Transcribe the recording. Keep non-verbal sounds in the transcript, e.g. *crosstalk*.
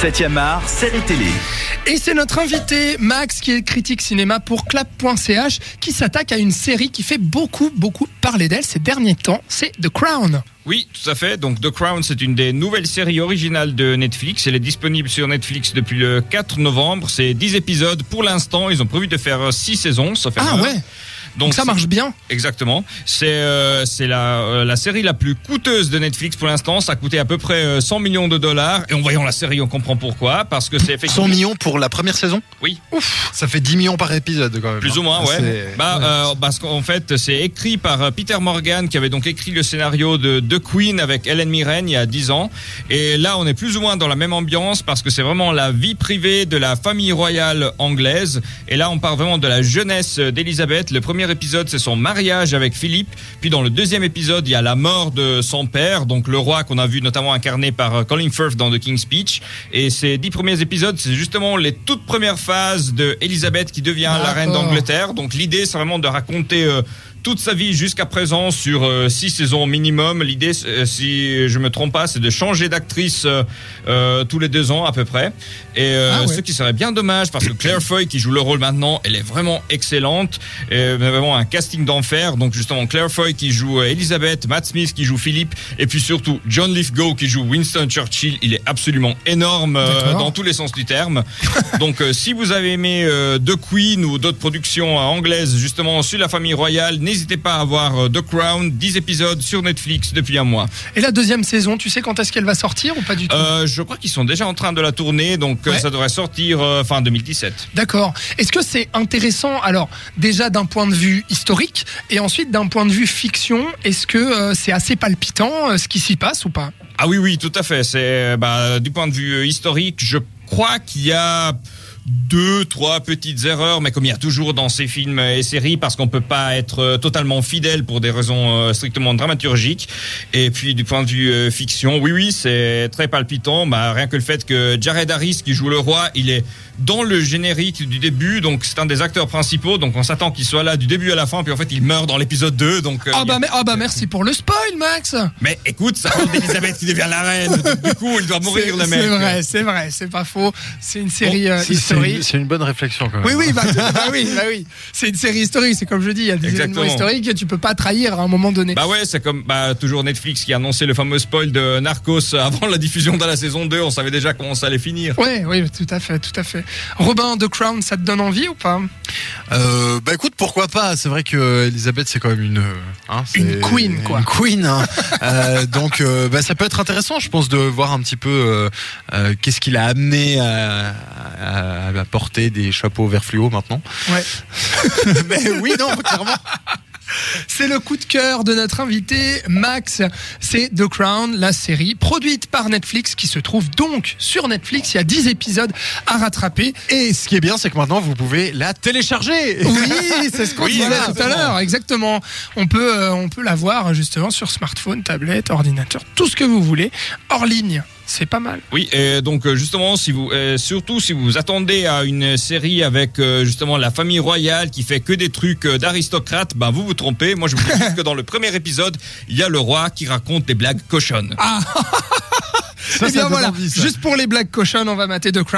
7e art, série télé. Et c'est notre invité Max qui est critique cinéma pour clap.ch qui s'attaque à une série qui fait beaucoup beaucoup parler d'elle ces derniers temps, c'est The Crown. Oui, tout à fait. Donc The Crown, c'est une des nouvelles séries originales de Netflix. Elle est disponible sur Netflix depuis le 4 novembre. C'est 10 épisodes pour l'instant. Ils ont prévu de faire 6 saisons, sauf Ah ouais. Donc ça marche bien. Exactement. C'est euh, c'est la, euh, la série la plus coûteuse de Netflix pour l'instant. Ça a coûté à peu près euh, 100 millions de dollars. Et en voyant la série, on comprend pourquoi. Parce que c'est 100 effectivement... millions pour la première saison? Oui. Ça fait 10 millions par épisode quand même. Plus hein. ou moins, ouais. C'est- Bah, ouais. euh, parce qu'en fait, c'est écrit par euh, Peter Morgan, qui avait donc écrit le scénario de The Queen avec Helen Mirren il y a 10 ans. Et là, on est plus ou moins dans la même ambiance parce que c'est vraiment la vie privée de la famille royale anglaise. Et là, on part vraiment de la jeunesse d'Elisabeth. Le premier épisode, c'est son mariage avec Philippe. Puis dans le deuxième épisode, il y a la mort de son père, donc le roi qu'on a vu notamment incarné par euh, Colin Firth dans The King's Speech. Et ces dix premiers épisodes, c'est justement les toutes premières phases de Elisabeth qui devient la reine d'Angleterre. Donc l'idée, c'est vraiment de raconter euh, toute sa vie jusqu'à présent sur euh, six saisons minimum. L'idée, euh, si je me trompe pas, c'est de changer d'actrice euh, tous les deux ans à peu près. Et Ah ouais. ce qui serait bien dommage parce que Claire Foy qui joue le rôle maintenant, elle est vraiment excellente. Et vraiment un casting d'enfer. Donc justement Claire Foy qui joue euh, Elizabeth, Matt Smith qui joue Philippe, et puis surtout John Lithgow qui joue Winston Churchill. Il est absolument énorme euh, dans tous les sens du terme. *laughs* Donc euh, si vous avez aimé euh, The Queen ou d'autres productions anglaises justement sur la famille royale, n'hésitez pas à voir The Crown, 10 épisodes sur Netflix depuis un mois. Et la deuxième saison, tu sais quand est-ce qu'elle va sortir ou pas du tout? Je crois qu'ils sont déjà en train de la tourner, donc Ouais. ça devrait sortir fin 2017. D'accord. Est-ce que c'est intéressant alors déjà d'un point de vue historique et ensuite d'un point de vue fiction, est-ce que euh, c'est assez palpitant euh, ce qui s'y passe ou pas? Ah oui, oui, tout à fait. C'est bah, du point de vue euh, historique, je crois qu'il y a deux, trois petites erreurs, mais comme il y a toujours dans ces films et séries, parce qu'on peut pas être euh, totalement fidèle pour des raisons euh, strictement dramaturgiques. Et puis du point de vue euh, fiction, oui, oui, c'est très palpitant. Bah, rien que le fait que Jared Harris, qui joue le roi, il est dans le générique du début, donc c'est un des acteurs principaux, donc on s'attend qu'il soit là du début à la fin, puis en fait il meurt dans l'épisode 2, donc... euh, Ah a- bah, mais- ah bah merci pour le spoil Max. mais écoute, ça parle d'Elisabeth qui devient la reine. Donc, du coup, il doit mourir le mec. c'est vrai, c'est vrai, c'est pas faux. C'est une série euh, c'est historique. C'est une bonne réflexion quand même. Oui, oui, bah, *laughs* bah oui, bah oui. C'est une série historique, c'est comme je dis, il y a des Exactement. événements historiques que tu peux pas trahir à un moment donné. Bah ouais, c'est comme bah, toujours Netflix qui a annoncé le fameux spoil de Narcos *laughs* avant la diffusion de la saison 2. On savait déjà comment ça allait finir. Ouais, oui, tout à fait, tout à fait. Robin, The Crown, ça te donne envie ou pas? Euh, bah écoute, pourquoi pas? C'est vrai que Elisabeth, c'est quand même une euh, hein, Une queen, quoi. Une queen. hein. *laughs* Euh, donc, euh, bah, ça peut être intéressant, je pense, de voir un petit peu euh, euh, qu'est-ce qui l'a amené à, à, à porter des chapeaux vert fluo maintenant. Ouais. *laughs* Mais oui, non, clairement. C'est le coup de cœur de notre invité Max. C'est The Crown, la série produite par Netflix qui se trouve donc sur Netflix. Il y a 10 épisodes à rattraper. Et ce qui est bien, c'est que maintenant, vous pouvez la télécharger. Oui, *laughs* c'est ce qu'on Oui, disait voilà, tout à l'heure, exactement. On peut, euh, on peut la voir justement sur smartphone, tablette, ordinateur, tout ce que vous voulez, hors ligne. C'est pas mal. Oui, et donc euh, justement, si vous, euh, surtout si vous vous attendez à une série avec euh, justement la famille royale qui fait que des trucs d'aristocrates, ben vous vous trompez. Moi, je vous dis que dans le premier épisode, il y a le roi qui raconte des blagues cochonnes. Ça, Eh ça bien voilà, envie, ça. juste pour les blagues cochonnes, on va mater The Crown.